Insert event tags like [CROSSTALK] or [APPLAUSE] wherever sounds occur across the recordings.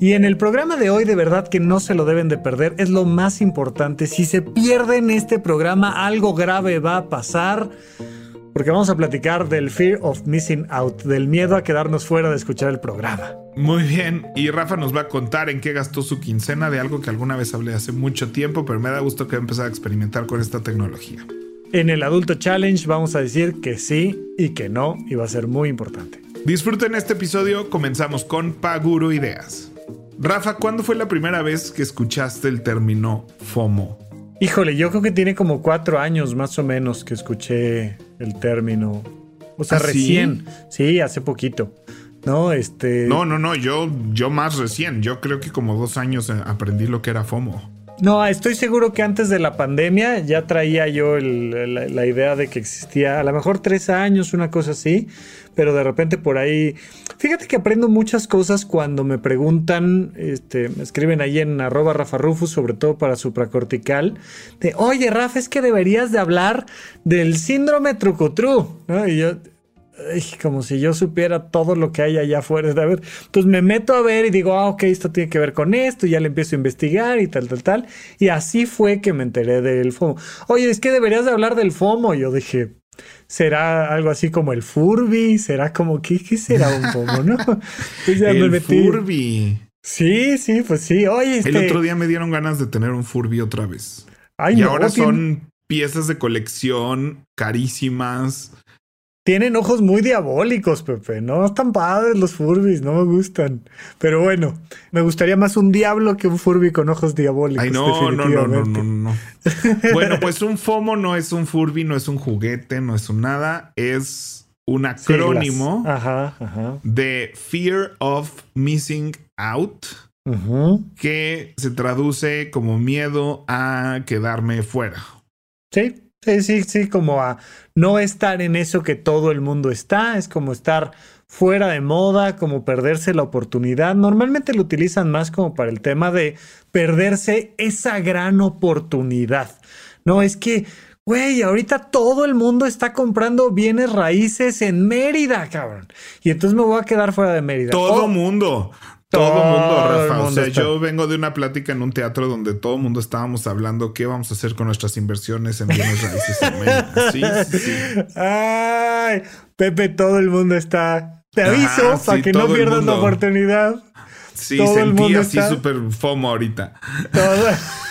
Y en el programa de hoy de verdad que no se lo deben de perder, es lo más importante. Si se pierden este programa, algo grave va a pasar. Porque vamos a platicar del fear of missing out, del miedo a quedarnos fuera de escuchar el programa. Muy bien, y Rafa nos va a contar en qué gastó su quincena de algo que alguna vez hablé hace mucho tiempo, pero me da gusto que va a empezar a experimentar con esta tecnología. En el Adulto Challenge vamos a decir que sí y que no, y va a ser muy importante. Disfruten este episodio, comenzamos con Paguro Ideas. Rafa, ¿cuándo fue la primera vez que escuchaste el término FOMO? Híjole, yo creo que tiene como cuatro años más o menos que escuché el término. O sea, ¿Ah, recién. ¿sí? hace poquito. No, este. No, no, no, yo, yo más recién. Yo creo que como dos años eh, aprendí lo que era FOMO. No, estoy seguro que antes de la pandemia ya traía yo la, idea de que existía a lo mejor tres años, una cosa así, pero de repente por ahí, fíjate que aprendo muchas cosas cuando me preguntan, este, me escriben ahí en arroba Rafa Rufus, sobre todo para supracortical, de, oye Rafa, es que deberías de hablar del síndrome trucutru, ¿no? Y yo, como si yo supiera todo lo que hay allá afuera. Ver, entonces me meto a ver y digo, ah, ok, esto tiene que ver con esto, y ya le empiezo a investigar y tal, tal, tal. Y así fue que me enteré del FOMO. Oye, es que deberías de hablar del FOMO. Yo dije, ¿será algo así como el Furby? ¿Será como, ¿qué, qué será un FOMO, no? [LAUGHS] el Furby. Sí, sí, pues sí. Oye, El este otro día me dieron ganas de tener un Furby otra vez. y ahora son piezas de colección carísimas tienen ojos muy diabólicos, Pepe. No están padres los Furbis, no me gustan. Pero bueno, me gustaría más un diablo que un Furby con ojos diabólicos. Ay, no, no, no, no, no, no. [LAUGHS] bueno, pues un FOMO no es un Furby, no es un juguete, no es un nada. Es un acrónimo de Fear of Missing Out. Que se traduce como miedo a quedarme fuera. Sí, Sí, sí, sí, como a no estar en eso que todo el mundo está, es como estar fuera de moda, como perderse la oportunidad. Normalmente lo utilizan más como para el tema de perderse esa gran oportunidad. No, es que, güey, ahorita todo el mundo está comprando bienes raíces en Mérida, cabrón. Y entonces me voy a quedar fuera de Mérida. Todo el mundo. Todo el mundo, Rafa. o sea, yo vengo de una plática en un teatro donde todo el mundo estábamos hablando qué vamos a hacer con nuestras inversiones en bienes raíces en. [LAUGHS] Sí, sí, Ay, Pepe, todo el mundo está. Te aviso para que no pierdas la oportunidad. Sí, todo sentí así súper FOMO ahorita. Todo... [LAUGHS]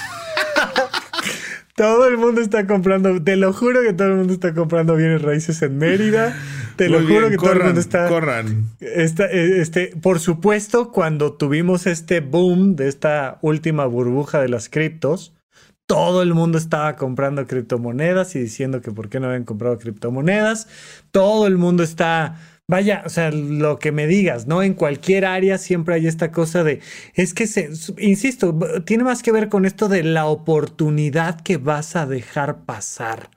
todo el mundo está comprando, te lo juro que todo el mundo está comprando bienes raíces en Mérida. Te lo juro que todo el mundo está. Corran. Está, eh, este, por supuesto, cuando tuvimos este boom de esta última burbuja de las criptos, todo el mundo estaba comprando criptomonedas y diciendo que por qué no habían comprado criptomonedas. Todo el mundo está. Vaya, o sea, lo que me digas, ¿no? En cualquier área siempre hay esta cosa de, es que, se, insisto, tiene más que ver con esto de la oportunidad que vas a dejar pasar.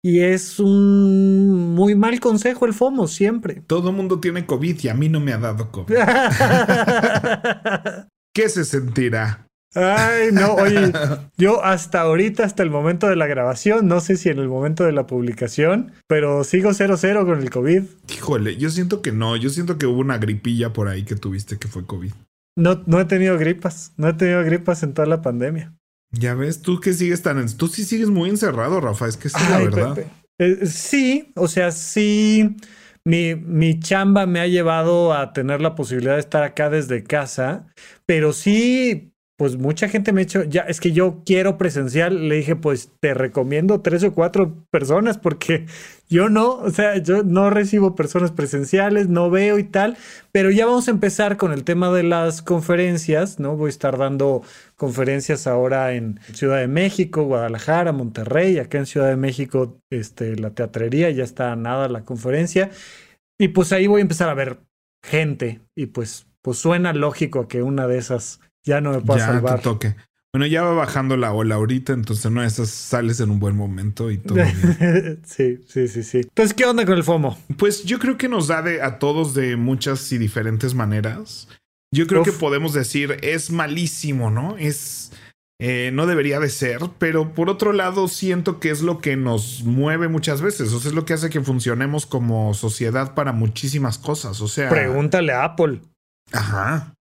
Y es un muy mal consejo el FOMO siempre. Todo el mundo tiene COVID y a mí no me ha dado COVID. [LAUGHS] ¿Qué se sentirá? Ay, no, oye, [LAUGHS] yo hasta ahorita, hasta el momento de la grabación, no sé si en el momento de la publicación, pero sigo 0-0 con el COVID. Híjole, yo siento que no, yo siento que hubo una gripilla por ahí que tuviste que fue COVID. No, no he tenido gripas, no he tenido gripas en toda la pandemia. Ya ves, tú que sigues tan... Tú sí sigues muy encerrado, Rafa, es que es la verdad. Eh, sí, o sea, sí, mi, mi chamba me ha llevado a tener la posibilidad de estar acá desde casa, pero sí, pues mucha gente me ha dicho, ya, es que yo quiero presencial, le dije, pues te recomiendo tres o cuatro personas porque [LAUGHS] yo no, o sea, yo no recibo personas presenciales, no veo y tal, pero ya vamos a empezar con el tema de las conferencias, ¿no? Voy a estar dando conferencias ahora en Ciudad de México, Guadalajara, Monterrey, acá en Ciudad de México, este, la teatrería, ya está nada la conferencia, y pues ahí voy a empezar a ver gente. Y pues pues suena lógico que una de esas ya no me pueda salvar. toque. Bueno, ya va bajando la ola ahorita, entonces no esas sales en un buen momento y todo. [LAUGHS] sí, sí, sí, sí. Entonces, ¿qué onda con el FOMO? Pues yo creo que nos da de, a todos de muchas y diferentes maneras. Yo creo que podemos decir es malísimo, ¿no? Es eh, no debería de ser, pero por otro lado siento que es lo que nos mueve muchas veces, o sea, es lo que hace que funcionemos como sociedad para muchísimas cosas, o sea. Pregúntale a Apple. Ajá.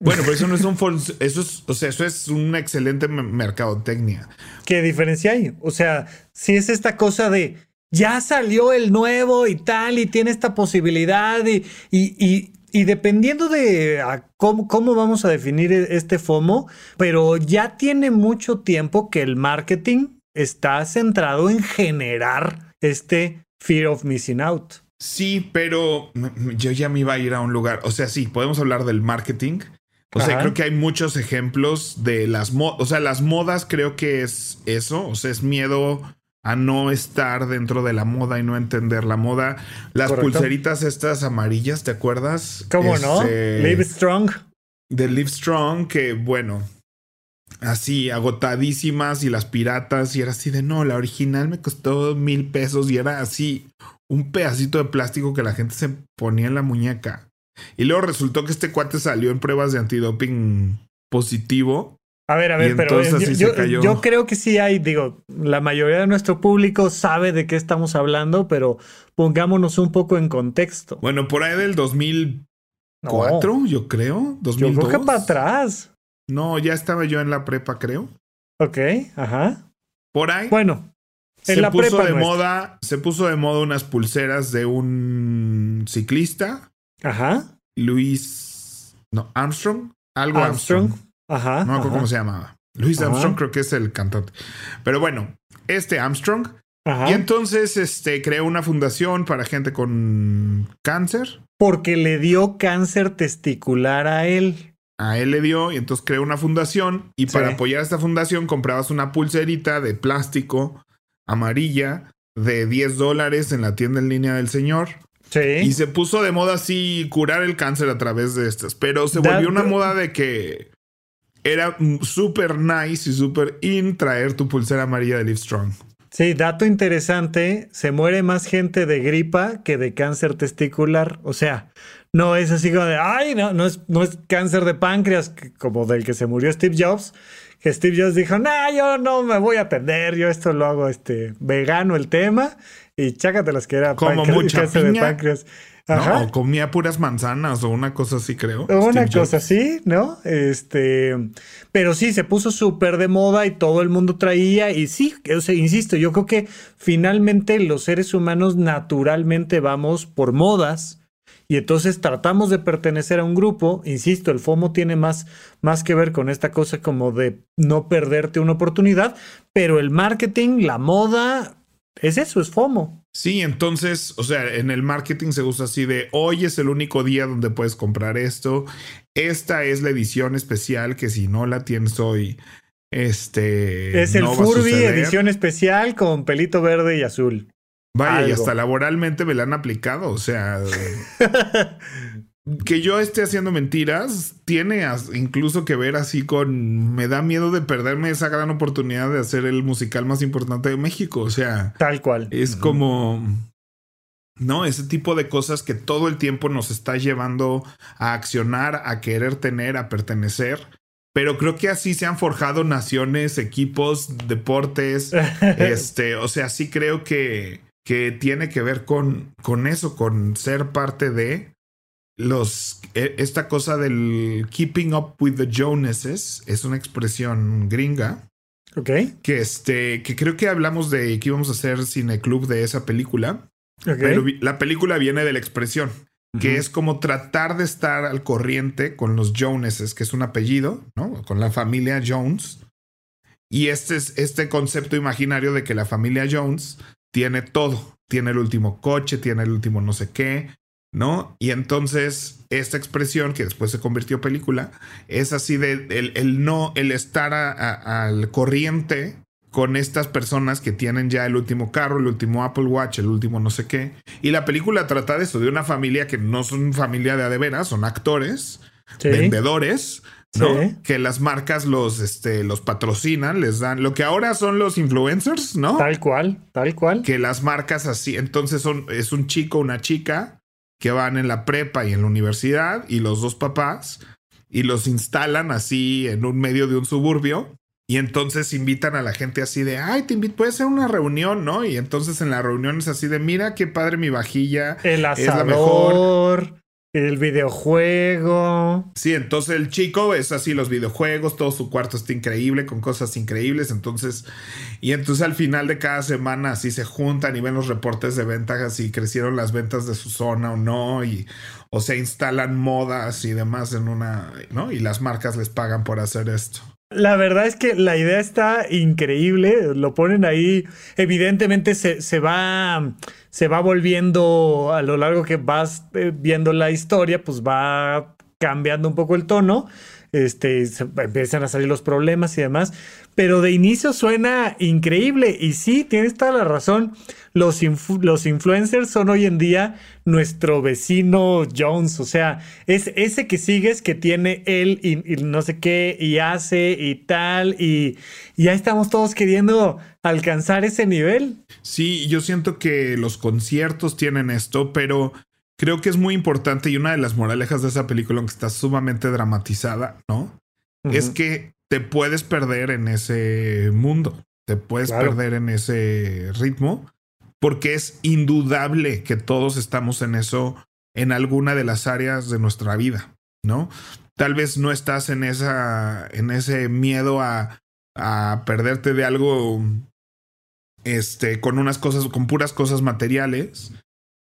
Bueno, pero eso no es un eso es, o sea, eso es una excelente mercadotecnia. ¿Qué diferencia hay? O sea, si es esta cosa de ya salió el nuevo y tal, y tiene esta posibilidad, y, y, y, dependiendo de cómo, cómo, vamos a definir e, este FOMO, pero ya tiene mucho tiempo que el marketing está centrado en generar este fear of missing out. Sí, pero yo ya me iba a ir a un lugar. O sea, sí, podemos hablar del marketing, o sea, creo que hay muchos ejemplos de las modas. O sea, las modas creo que es eso. O sea, es miedo a no estar dentro de la moda y no entender la moda. Las pulseritas estas amarillas, ¿te acuerdas? ¿Cómo no? Este, Live Strong. De Live Strong, que bueno, así agotadísimas y las piratas y era así de no, la original me costó mil pesos y era así un pedacito de plástico que la gente se ponía en la muñeca. Y luego resultó que este cuate salió en pruebas de antidoping positivo. A ver, a ver, pero yo, creo que sí hay, digo, la mayoría de nuestro público sabe de qué estamos hablando, pero pongámonos un poco en contexto. Bueno, por ahí del 2004, yo creo. 2002. Yo creo que para atrás. No, ya estaba yo en la prepa, creo. Ok, ajá. Por ahí. Bueno, en se la puso prepa de moda, se puso de moda unas pulseras de un ciclista Ajá. Luis. No, Armstrong. Algo Armstrong. Ajá. No me acuerdo cómo se llamaba. Luis Armstrong creo que es el cantante. Pero bueno, este Armstrong. Ajá. Y entonces este, creó una fundación para gente con cáncer. Porque le dio cáncer testicular a él. A él le dio y entonces creó una fundación y para apoyar a esta fundación comprabas una pulserita de plástico amarilla de 10 dólares en la tienda en línea del señor. Y se puso de moda así curar el cáncer a través de estas. Pero se volvió una moda de que era súper nice y súper in traer tu pulsera amarilla de Livestrong. Sí, dato interesante, se muere más gente de gripa que de cáncer testicular. O sea, no es así como de, ay, no, no es, no es cáncer de páncreas como del que se murió Steve Jobs, que Steve Jobs dijo, no, yo no me voy a atender, yo esto lo hago este, vegano el tema y chácatelas que era como mucha piña. de páncreas. No, o comía puras manzanas o una cosa así, creo. Una cosa así, ¿no? Este, pero sí, se puso súper de moda y todo el mundo traía. Y sí, o sea, insisto, yo creo que finalmente los seres humanos naturalmente vamos por modas. Y entonces tratamos de pertenecer a un grupo. Insisto, el FOMO tiene más, más que ver con esta cosa como de no perderte una oportunidad. Pero el marketing, la moda, es eso, es FOMO. Sí, entonces, o sea, en el marketing se usa así de hoy es el único día donde puedes comprar esto. Esta es la edición especial que si no la tienes hoy, este. Es el Furby edición especial con pelito verde y azul. Vaya, y hasta laboralmente me la han aplicado, o sea. [LAUGHS] que yo esté haciendo mentiras tiene incluso que ver así con me da miedo de perderme esa gran oportunidad de hacer el musical más importante de México, o sea, tal cual. Es como no, ese tipo de cosas que todo el tiempo nos está llevando a accionar, a querer tener, a pertenecer. Pero creo que así se han forjado naciones, equipos, deportes. [LAUGHS] este, o sea, sí creo que, que tiene que ver con, con eso, con ser parte de los e, esta cosa del keeping up with the Joneses es una expresión gringa. Ok. Que este, que creo que hablamos de que íbamos a hacer cine club de esa película. Pero la película viene de la expresión, que es como tratar de estar al corriente con los Joneses, que es un apellido, ¿no? Con la familia Jones. Y este es este concepto imaginario de que la familia Jones tiene todo. Tiene el último coche, tiene el último no sé qué, ¿no? Y entonces esta expresión que después se convirtió en película es así de el, no, el estar al corriente con estas personas que tienen ya el último carro, el último Apple Watch, el último no sé qué. Y la película trata de eso, de una familia que no son familia de adeveras, son actores, vendedores, ¿no? Que las marcas los, este, los patrocinan, les dan lo que ahora son los influencers, ¿no? Tal cual, tal cual. Que las marcas así, entonces son, es un chico, una chica que van en la prepa y en la universidad y los dos papás y los instalan así en un medio de un suburbio y entonces invitan a la gente así de, ay, te invito, puede ser una reunión, ¿no? Y entonces en la reunión es así de, mira qué padre mi vajilla. El asador, es la mejor. El videojuego. Sí, entonces el chico es así los videojuegos, todo su cuarto está increíble, con cosas increíbles. Entonces, y entonces al final de cada semana así se juntan y ven los reportes de ventas si crecieron las ventas de su zona o no, y o se instalan modas y demás en una, ¿no? Y las marcas les pagan por hacer esto. La verdad es que la idea está increíble. Lo ponen ahí. Evidentemente se, se, va, se va volviendo a lo largo que vas eh, viendo la historia, pues va cambiando un poco el tono este, empiezan a salir los problemas y demás, pero de inicio suena increíble y sí, tienes toda la razón, los, los influencers son hoy en día nuestro vecino Jones, o sea, es ese que sigues que tiene él y, no sé qué y hace y tal y ya estamos todos queriendo alcanzar ese nivel. Sí, yo siento que los conciertos tienen esto, pero creo que es muy importante y una de las moralejas de esa película, aunque está sumamente dramatizada, ¿no? Es que te puedes perder en ese mundo, te puedes perder en ese ritmo, porque es indudable que todos estamos en eso en alguna de las áreas de nuestra vida, ¿no? Tal vez no estás en esa, en ese miedo a, a perderte de algo, este, con unas cosas, con puras cosas materiales,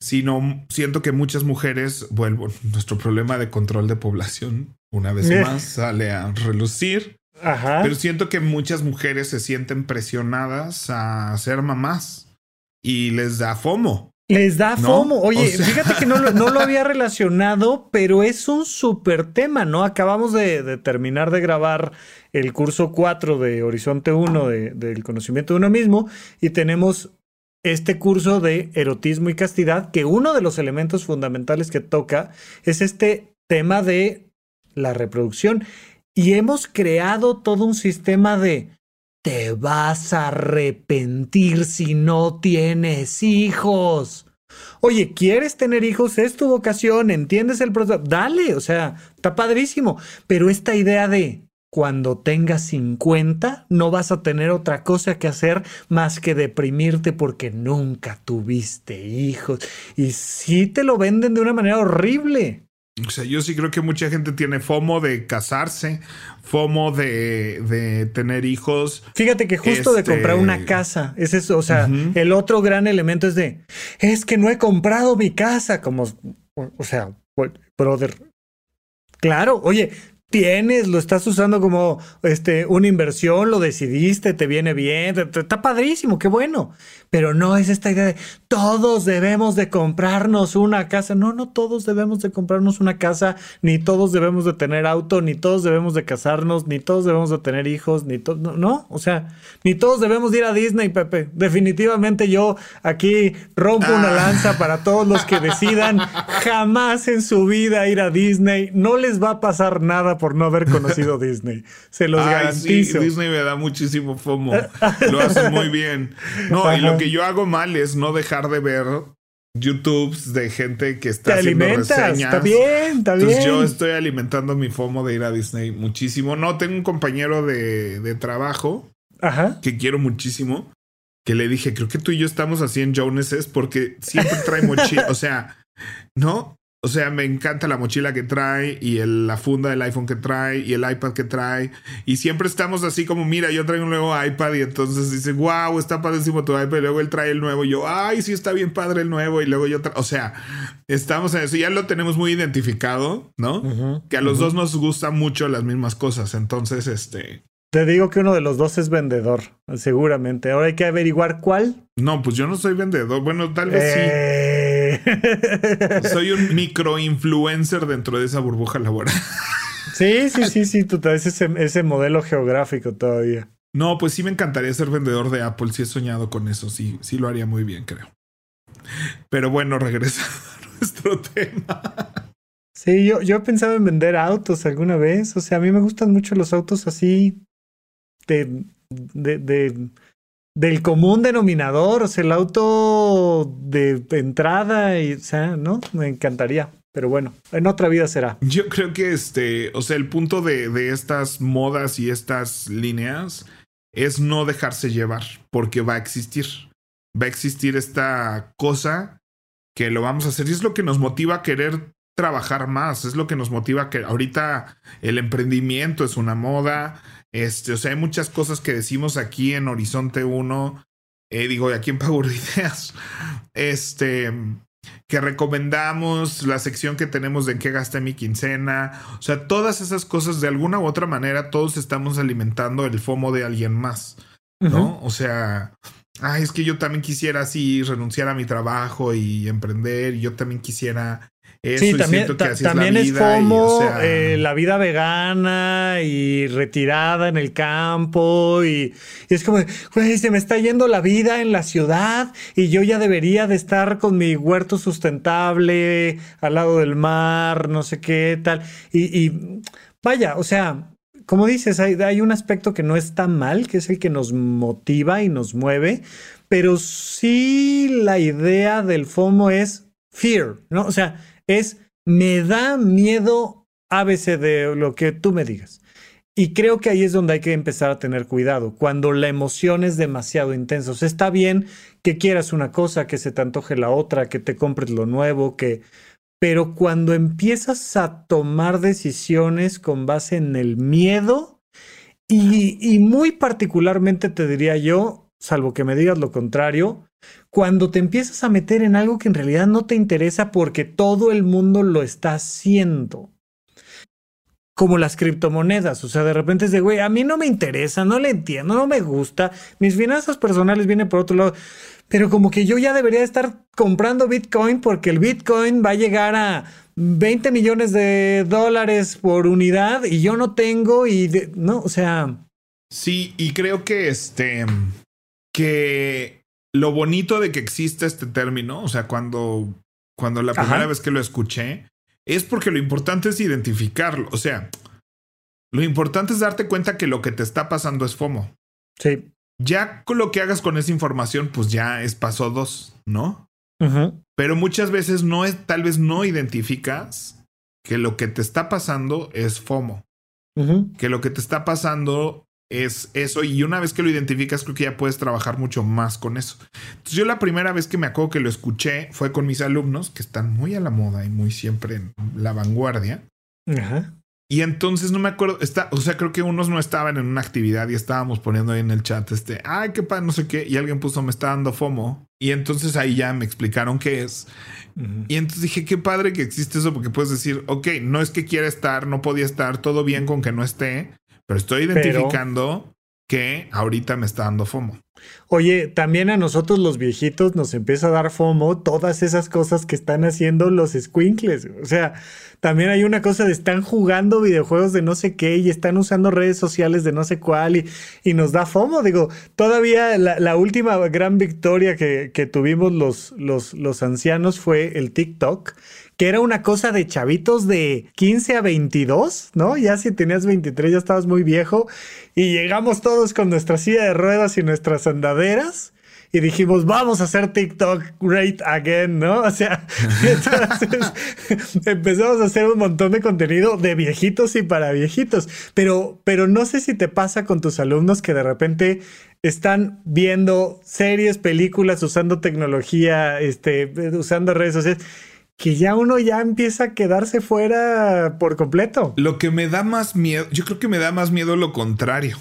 sino siento que muchas mujeres, vuelvo, nuestro problema de control de población, una vez más, sale a relucir. Ajá. Pero siento que muchas mujeres se sienten presionadas a ser mamás y les da FOMO. Les da FOMO. Oye, fíjate que no, no, lo había relacionado, pero es un súper tema, ¿no? Acabamos de, terminar de grabar el curso 4 de Horizonte 1 del conocimiento de uno mismo y tenemos este curso de erotismo y castidad, que uno de los elementos fundamentales que toca es este tema de la reproducción. Y hemos creado todo un sistema de te vas a arrepentir si no tienes hijos. Oye, ¿quieres tener hijos? Es tu vocación, entiendes el proceso. Dale, o sea, está padrísimo. Pero esta idea de cuando tengas 50 no vas a tener otra cosa que hacer más que deprimirte porque nunca tuviste hijos. Y sí te lo venden de una manera horrible. O sea, yo sí creo que mucha gente tiene FOMO de casarse, FOMO de, tener hijos. Fíjate que justo de comprar una este, casa, es eso. O sea, el otro gran elemento es de, es que no he comprado mi casa, como, o sea, brother. Claro, oye, tienes, lo estás usando como este, una inversión, lo decidiste, te viene bien, está padrísimo, qué bueno. Pero no es esta idea de todos debemos de comprarnos una casa. No, no todos debemos de comprarnos una casa, ni todos debemos de tener auto, ni todos debemos de casarnos, ni todos debemos de tener hijos, ni todos, no, no, o sea, ni todos debemos ir a Disney, Pepe. Definitivamente yo aquí rompo una ah. lanza para todos los que [LAUGHS] decidan jamás en su vida ir a Disney. No les va a pasar nada por no haber conocido [LAUGHS] Disney. Se los garantizo. Disney me da muchísimo fomo. Lo hace muy bien. No, y lo que yo hago mal es no dejar de ver YouTubes de gente que está haciendo reseñas. Está bien, está Entonces yo estoy alimentando mi FOMO de ir a Disney muchísimo. No, tengo un compañero de, de trabajo que quiero muchísimo. Que le dije, creo que tú y yo estamos así en Joneses porque siempre trae mochila. [LAUGHS] o sea, ¿no? O sea, me encanta la mochila que trae y la funda del iPhone que trae y el iPad que trae. Y siempre estamos así como, mira, yo traigo un nuevo iPad y entonces dice, wow, está padrísimo tu iPad. Y luego él trae el nuevo y yo, ay, sí está bien padre el nuevo. Y luego yo, o sea, estamos en eso. Ya lo tenemos muy identificado, ¿no? que a los dos nos gustan mucho las mismas cosas. Entonces, este... Te digo que uno de los dos es vendedor, seguramente. Ahora hay que averiguar cuál. No, pues yo no soy vendedor. Bueno, tal vez sí. [LAUGHS] Soy un microinfluencer dentro de esa burbuja laboral. sí, sí, sí, sí, tú traes ese, ese modelo geográfico todavía. No, pues sí me encantaría ser vendedor de Apple. Sí he soñado con eso. Sí, sí lo haría muy bien, creo. Pero bueno, regresa a nuestro tema. Sí, yo, yo he pensado en vender autos alguna vez. O sea, a mí me gustan mucho los autos así de, de, de del común denominador, o sea, el auto de entrada y, o sea, ¿no? Me encantaría. Pero bueno, en otra vida será. Yo creo que este, o sea, el punto de, de estas modas y estas líneas es no dejarse llevar, porque va a existir. Va a existir esta cosa que lo vamos a hacer y es lo que nos motiva a querer trabajar más, es lo que nos motiva que ahorita el emprendimiento es una moda, este, o sea, hay muchas cosas que decimos aquí en Horizonte 1, eh, digo, aquí en Power [LAUGHS] Ideas, este, que recomendamos, la sección que tenemos de en qué gasté mi quincena, o sea, todas esas cosas de alguna u otra manera, todos estamos alimentando el FOMO de alguien más, ¿no? O sea, ay, es que yo también quisiera así renunciar a mi trabajo y emprender, y yo también quisiera sí, también, también es, como eh, la vida vegana y retirada en el campo y, es como, güey, se me está yendo la vida en la ciudad y yo ya debería de estar con mi huerto sustentable al lado del mar, no sé qué tal. Y, vaya, o sea, como dices, hay, hay un aspecto que no está mal, que es el que nos motiva y nos mueve, pero sí la idea del FOMO es fear, ¿no? O sea, es me da miedo ABC de lo que tú me digas. Y creo que ahí es donde hay que empezar a tener cuidado, cuando la emoción es demasiado intensa. O sea, está bien que quieras una cosa, que se te antoje la otra, que te compres lo nuevo, que... Pero cuando empiezas a tomar decisiones con base en el miedo, y, y muy particularmente te diría yo, salvo que me digas lo contrario, cuando te empiezas a meter en algo que en realidad no te interesa porque todo el mundo lo está haciendo. Como las criptomonedas, o sea, de repente es de, güey, a mí no me interesa, no le entiendo, no me gusta, mis finanzas personales vienen por otro lado, pero como que yo ya debería estar comprando Bitcoin porque el Bitcoin va a llegar a 20 millones de dólares por unidad y yo no tengo y, no, o sea... Sí, y creo que este, que lo bonito de que exista este término, o sea, cuando, cuando la primera vez que lo escuché, es porque lo importante es identificarlo. O sea, lo importante es darte cuenta que lo que te está pasando es FOMO. Sí. Ya con lo que hagas con esa información, pues ya es paso dos, ¿no? Pero muchas veces no es, tal vez no identificas que lo que te está pasando es FOMO. Que lo que te está pasando es eso y una vez que lo identificas creo que ya puedes trabajar mucho más con eso. Entonces yo la primera vez que me acuerdo que lo escuché fue con mis alumnos que están muy a la moda y muy siempre en la vanguardia. Ajá. Y entonces no me acuerdo, está, o sea, creo que unos no estaban en una actividad y estábamos poniendo ahí en el chat este, ay, qué padre, no sé qué, y alguien puso, me está dando FOMO. Y entonces ahí ya me explicaron qué es. Y entonces dije, qué padre que existe eso, porque puedes decir, ok, no es que quiera estar, no podía estar, todo bien con que no esté, pero estoy identificando que ahorita me está dando FOMO. Oye, también a nosotros los viejitos nos empieza a dar FOMO todas esas cosas que están haciendo los squinkles. O sea, también hay una cosa de están jugando videojuegos de no sé qué y están usando redes sociales de no sé cuál y, y nos da FOMO. Digo, todavía la, última gran victoria que, que tuvimos los, los, los ancianos fue el TikTok que era una cosa de chavitos de 15 a 22, ¿no? Ya si tenías 23 ya estabas muy viejo y llegamos todos con nuestra silla de ruedas y nuestras andaderas y dijimos, vamos a hacer TikTok great again, ¿no? O sea, [LAUGHS] [LAUGHS] empezamos a hacer un montón de contenido de viejitos y para viejitos, pero, pero no sé si te pasa con tus alumnos que de repente están viendo series, películas, usando tecnología, este, usando redes sociales que ya uno ya empieza a quedarse fuera por completo. Lo que me da más miedo, yo creo que me da más miedo lo contrario.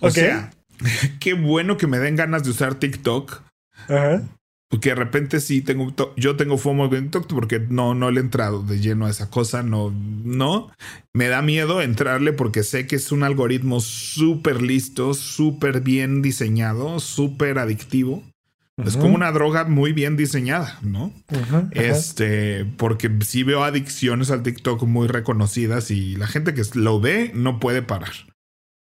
O sea, [LAUGHS] qué bueno que me den ganas de usar TikTok. Ajá. Porque de repente sí tengo, yo tengo FOMO de TikTok porque no, no le he entrado de lleno a esa cosa, no, no. Me da miedo entrarle porque sé que es un algoritmo súper listo, súper bien diseñado, súper adictivo. Es como una droga muy bien diseñada, ¿no? este, porque sí veo adicciones al TikTok muy reconocidas y la gente que lo ve no puede parar.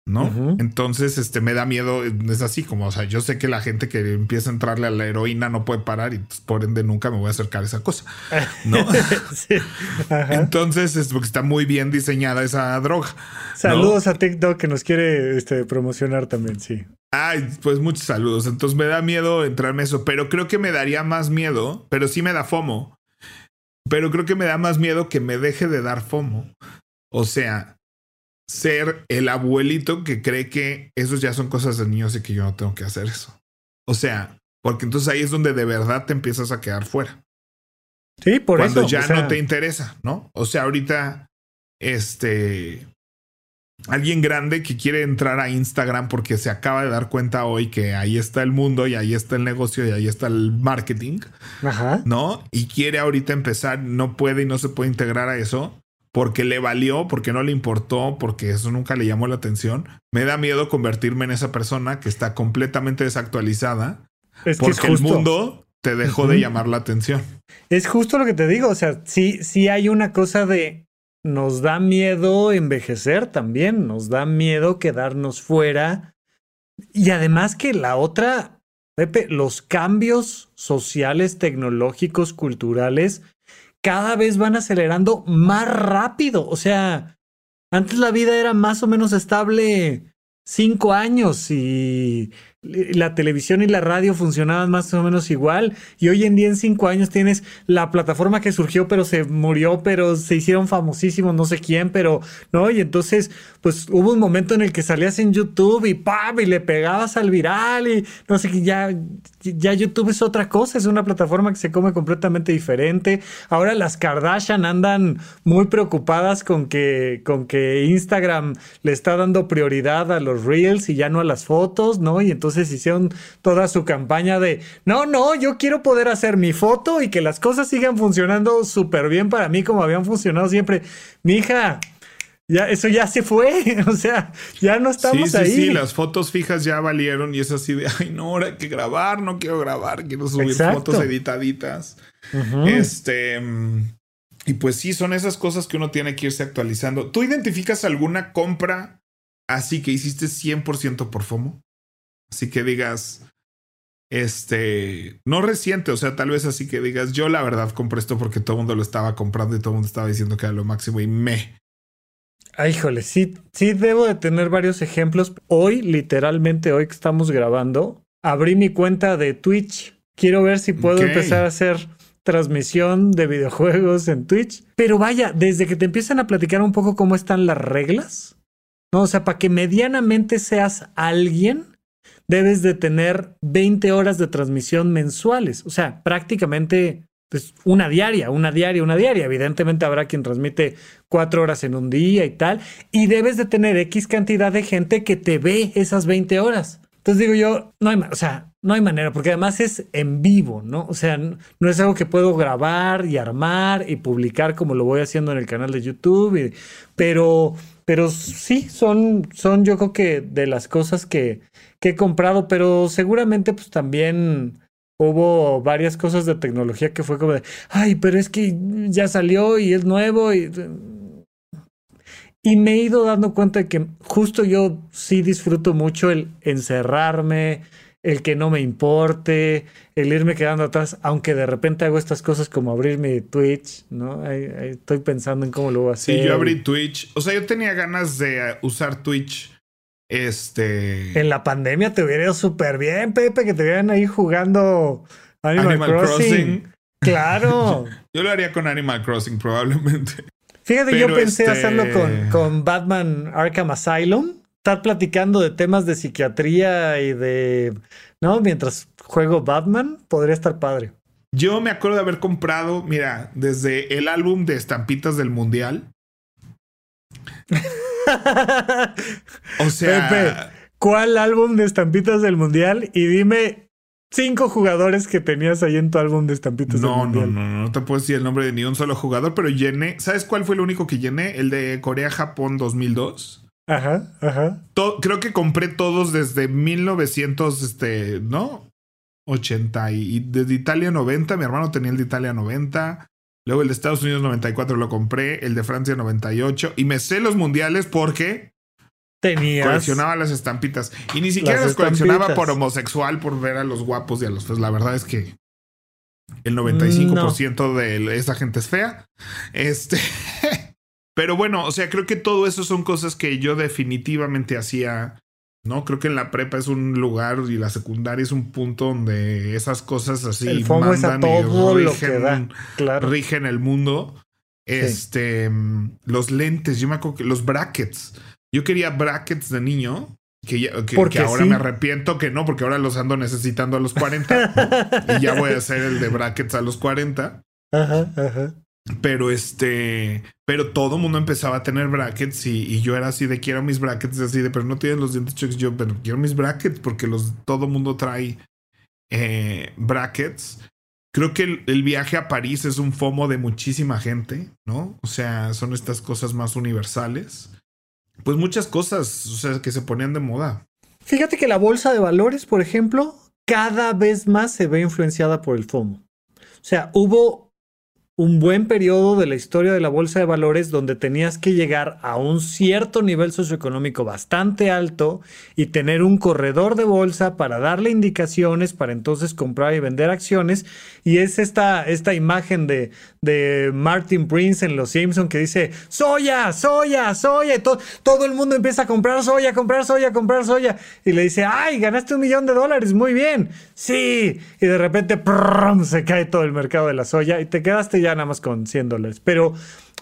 ¿No? Entonces, este, me da miedo, es así como, o sea, yo sé que la gente que empieza a entrarle a la heroína no puede parar y pues, por ende nunca me voy a acercar a esa cosa, ¿no? [LAUGHS] Entonces, es porque está muy bien diseñada esa droga. Saludos a TikTok que nos quiere este, promocionar también, sí. Ay, pues muchos saludos. Entonces me da miedo entrarme eso, pero creo que me daría más miedo, pero sí me da FOMO. Pero creo que me da más miedo que me deje de dar FOMO. O sea, ser el abuelito que cree que esos ya son cosas de niños y que yo no tengo que hacer eso. O sea, porque entonces ahí es donde de verdad te empiezas a quedar fuera. Sí, por eso. Cuando ya no te interesa, ¿no? O sea, ahorita, este, alguien grande que quiere entrar a Instagram porque se acaba de dar cuenta hoy que ahí está el mundo y ahí está el negocio y ahí está el marketing, Ajá. ¿no? Y quiere ahorita empezar, no puede y no se puede integrar a eso porque le valió, porque no le importó, porque eso nunca le llamó la atención. Me da miedo convertirme en esa persona que está completamente desactualizada. Es que porque el mundo te dejó de llamar la atención. Es justo lo que te digo. O sea, sí, sí hay una cosa de nos da miedo envejecer también, nos da miedo quedarnos fuera. Y además que la otra, Pepe, los cambios sociales, tecnológicos, culturales cada vez van acelerando más rápido. O sea, antes la vida era más o menos estable cinco años y la televisión y la radio funcionaban más o menos igual y hoy en día en cinco años tienes la plataforma que surgió pero se murió pero se hicieron famosísimos no sé quién pero no y entonces pues hubo un momento en el que salías en YouTube y ¡pam! y le pegabas al viral y no sé qué ya ya YouTube es otra cosa es una plataforma que se come completamente diferente. Ahora las Kardashian andan muy preocupadas con que con que Instagram le está dando prioridad a los reels y ya no a las fotos no y entonces entonces hicieron toda su campaña de, no, no, yo quiero poder hacer mi foto y que las cosas sigan funcionando súper bien para mí como habían funcionado siempre. Mi hija, ya, eso ya se fue, [LAUGHS] o sea, ya no estamos ahí. Sí, sí, las fotos fijas ya valieron y es así de, ay, no, ahora hay que grabar, no quiero grabar, quiero subir fotos editaditas. Este, y pues sí, son esas cosas que uno tiene que irse actualizando. ¿Tú identificas alguna compra así que hiciste 100% por FOMO? Así que digas, este, no reciente, o sea, tal vez así que digas, yo la verdad compré esto porque todo el mundo lo estaba comprando y todo el mundo estaba diciendo que era lo máximo y me. Ay, híjole, sí, sí debo de tener varios ejemplos. Hoy, literalmente hoy que estamos grabando, abrí mi cuenta de Twitch. Quiero ver si puedo empezar a hacer transmisión de videojuegos en Twitch. Pero vaya, desde que te empiezan a platicar un poco cómo están las reglas, no, o sea, para que medianamente seas alguien, debes de tener 20 horas de transmisión mensuales. O sea, prácticamente pues, una diaria, una diaria, una diaria. Evidentemente habrá quien transmite cuatro horas en un día y tal. Y debes de tener X cantidad de gente que te ve esas 20 horas. Entonces digo yo, no hay, o sea, no hay manera, porque además es en vivo, ¿no? O sea, no, es algo que puedo grabar y armar y publicar como lo voy haciendo en el canal de YouTube, pero, pero sí, son, son yo creo que de las cosas que, que he comprado, pero seguramente pues también hubo varias cosas de tecnología que fue como de, ay, pero es que ya salió y es nuevo y... Y me he ido dando cuenta de que justo yo sí disfruto mucho el encerrarme, el que no me importe, el irme quedando atrás, aunque de repente hago estas cosas como abrir mi Twitch, ¿no? estoy pensando en cómo lo voy a hacer. Sí, yo abrí Twitch. O sea, yo tenía ganas de usar Twitch este. En la pandemia te hubiera ido súper bien, Pepe, que te vieran ahí jugando Animal, Crossing. Claro. [LAUGHS] yo, lo haría con Animal Crossing, probablemente. Fíjate, yo pensé este hacerlo con, con Batman Arkham Asylum. Estar platicando de temas de psiquiatría y de. ¿No? Mientras juego Batman, podría estar padre. Yo me acuerdo de haber comprado, mira, desde el álbum de estampitas del Mundial. [LAUGHS] [LAUGHS] o sea. Pepe, ¿cuál álbum de estampitas del mundial? Y dime cinco jugadores que tenías ahí en tu álbum de estampitas del mundial. No, no, no, no te puedo decir el nombre de ni un solo jugador, pero llené. ¿Sabes cuál fue el único que llené? El de Corea-Japón 2002. Ajá, ajá. creo que compré todos desde 1900, este, ¿no? 80 y, y desde Italia 90. Mi hermano tenía el de Italia 90. Luego el de Estados Unidos 94 lo compré, el de Francia 98 y me sé los mundiales porque Tenías. Coleccionaba las estampitas. Y ni siquiera las, coleccionaba por homosexual, por ver a los guapos y a los feos. La verdad es que el 95% de esa gente es fea. Este. [LAUGHS] Pero bueno, o sea, creo que todo eso son cosas que yo definitivamente hacía. No, creo que en la prepa es un lugar y la secundaria es un punto donde esas cosas así el mandan todo y rigen, lo que Claro. rigen el mundo. Este, los lentes, yo me acuerdo que los brackets. Yo quería brackets de niño, que, que, ahora me arrepiento que no, porque ahora los ando necesitando a los 40. [LAUGHS] y ya voy a hacer el de brackets a los 40. Ajá, ajá. Pero este, pero todo el mundo empezaba a tener brackets y, yo era así de quiero mis brackets, así de, pero no tienen los dientes chuecos. Yo, pero quiero mis brackets porque los, todo el mundo trae eh, brackets. Creo que el, viaje a París es un FOMO de muchísima gente, ¿no? O sea, son estas cosas más universales pues muchas cosas, o sea, que se ponían de moda. Fíjate que la bolsa de valores, por ejemplo, cada vez más se ve influenciada por el FOMO. O sea, hubo un buen periodo de la historia de la bolsa de valores donde tenías que llegar a un cierto nivel socioeconómico bastante alto y tener un corredor de bolsa para darle indicaciones para entonces comprar y vender acciones. Y es esta, esta imagen de, de Martin Prince en Los Simpson que dice soya, soya, soya. Y todo el mundo empieza a comprar soya, comprar soya, comprar soya. Y le dice, ay, ganaste un millón de dólares, muy bien. Sí. Y de repente se cae todo el mercado de la soya y te quedaste ya nada más con 100 dólares. Pero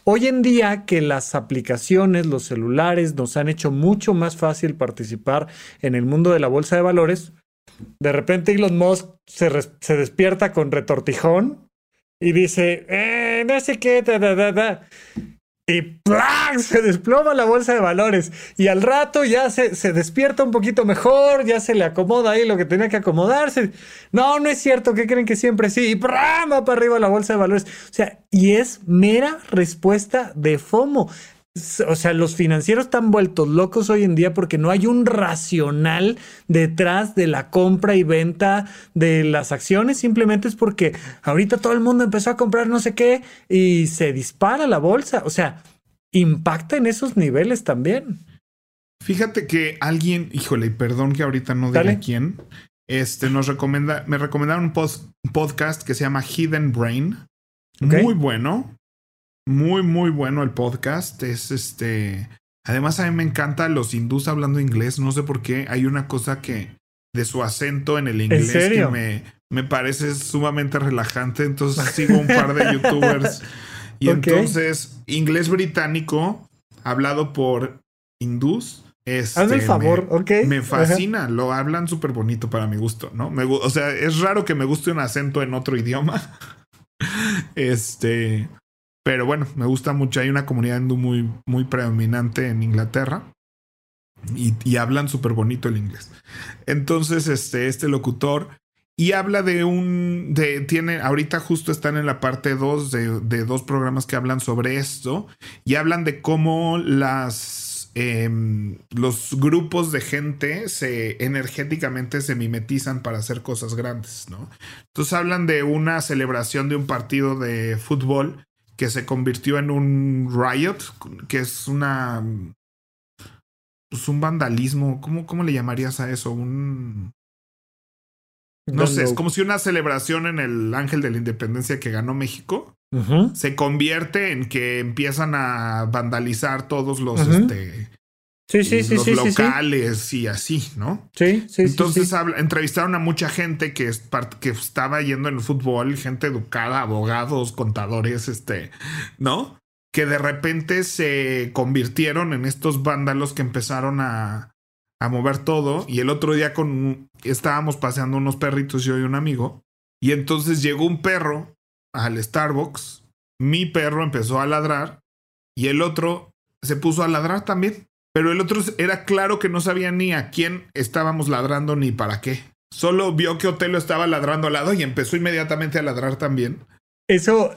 hoy en día que las aplicaciones, los celulares nos han hecho mucho más fácil participar en el mundo de la bolsa de valores, de repente Elon Musk se, despierta con retortijón y dice, eh, no sé qué, da, da, da, y ¡plá! se desploma la bolsa de valores. Y al rato ya se, se, despierta un poquito mejor, ya se le acomoda ahí lo que tenía que acomodarse. No, no es cierto, ¿qué creen que siempre sí? Y va para arriba la bolsa de valores. O sea, y es mera respuesta de FOMO o sea, los financieros están vueltos locos hoy en día porque no hay un racional detrás de la compra y venta de las acciones. Simplemente es porque ahorita todo el mundo empezó a comprar no sé qué y se dispara la bolsa. O sea, impacta en esos niveles también. Fíjate que alguien, híjole, perdón que ahorita no diga quién, este nos recomienda, me recomendaron un, podcast que se llama Hidden Brain. Muy bueno muy, muy bueno el podcast. Es este. Además, a mí me encanta los hindús hablando inglés. No sé por qué. Hay una cosa que. de su acento en el inglés que me, me parece sumamente relajante. Entonces sigo un par de [LAUGHS] youtubers. Y entonces, inglés británico, hablado por hindús. Este, Hazme el favor, me, ok. Me fascina, lo hablan súper bonito para mi gusto, ¿no? Me, o sea, es raro que me guste un acento en otro idioma. [LAUGHS] Este, pero bueno, me gusta mucho. Hay una comunidad hindú muy, muy predominante en Inglaterra. Y, hablan súper bonito el inglés. Entonces, este, este locutor y habla de un, de, tiene, ahorita justo están en la parte 2 de, de, dos programas que hablan sobre esto y hablan de cómo las, em, los grupos de gente se energéticamente se mimetizan para hacer cosas grandes, ¿no? Entonces hablan de una celebración de un partido de fútbol que se convirtió en un riot, que es una... Pues un vandalismo, ¿cómo, cómo le llamarías a eso? Un... No, sé, es como si una celebración en el Ángel de la Independencia que ganó México se convierte en que empiezan a vandalizar todos los, este, Sí, sí, sí, los sí, locales y así, ¿no? Sí, sí, Entonces entrevistaron a mucha gente que, que estaba yendo en el fútbol, gente educada, abogados, contadores, este, ¿no? Que de repente se convirtieron en estos vándalos que empezaron a, a mover todo. Y el otro día con estábamos paseando unos perritos yo y un amigo. Y entonces llegó un perro al Starbucks. Mi perro empezó a ladrar y el otro se puso a ladrar también. Pero el otro era claro que no sabía ni a quién estábamos ladrando ni para qué. Solo vio que Otelo estaba ladrando al lado y empezó inmediatamente a ladrar también. Eso,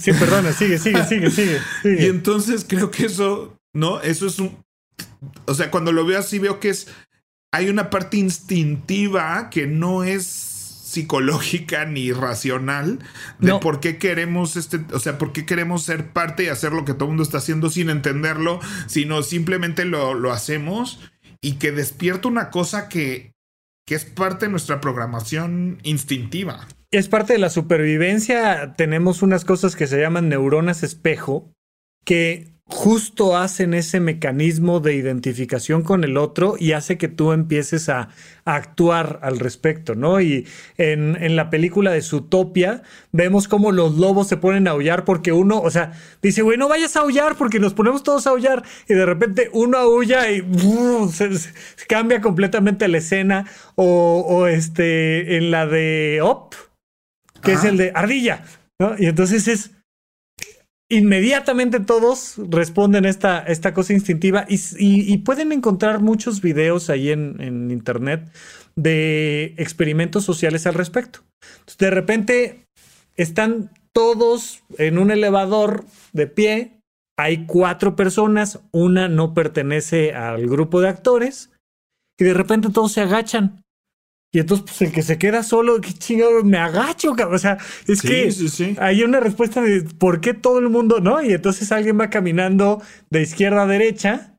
sí, perdona, sigue, [LAUGHS] sigue, sigue, sigue, Y entonces creo que eso, ¿no? Eso es un... O sea, cuando lo veo así veo que es... Hay una parte instintiva que no es psicológica ni racional de por qué queremos este, o sea, por qué queremos ser parte y hacer lo que todo el mundo está haciendo sin entenderlo, sino simplemente lo, lo hacemos y que despierta una cosa que, que es parte de nuestra programación instintiva. Es parte de la supervivencia. Tenemos unas cosas que se llaman neuronas espejo, que justo hacen ese mecanismo de identificación con el otro y hace que tú empieces a, actuar al respecto, ¿no? Y en, la película de Zootopia vemos cómo los lobos se ponen a aullar porque uno, o sea, dice, güey, no vayas a aullar porque nos ponemos todos a aullar y de repente uno aúlla y se, cambia completamente la escena o, o, este, en la de Op, que es el de ardilla, ¿no? Y entonces es inmediatamente todos responden esta, esta cosa instintiva y, pueden encontrar muchos videos ahí en, internet de experimentos sociales al respecto. de repente están todos en un elevador de pie, hay cuatro personas, una no pertenece al grupo de actores y de repente todos se agachan y entonces, pues el que se queda solo, qué chingado, me agacho, cabrón. O sea, es que hay una respuesta de por qué todo el mundo, ¿no? Y entonces alguien va caminando de izquierda a derecha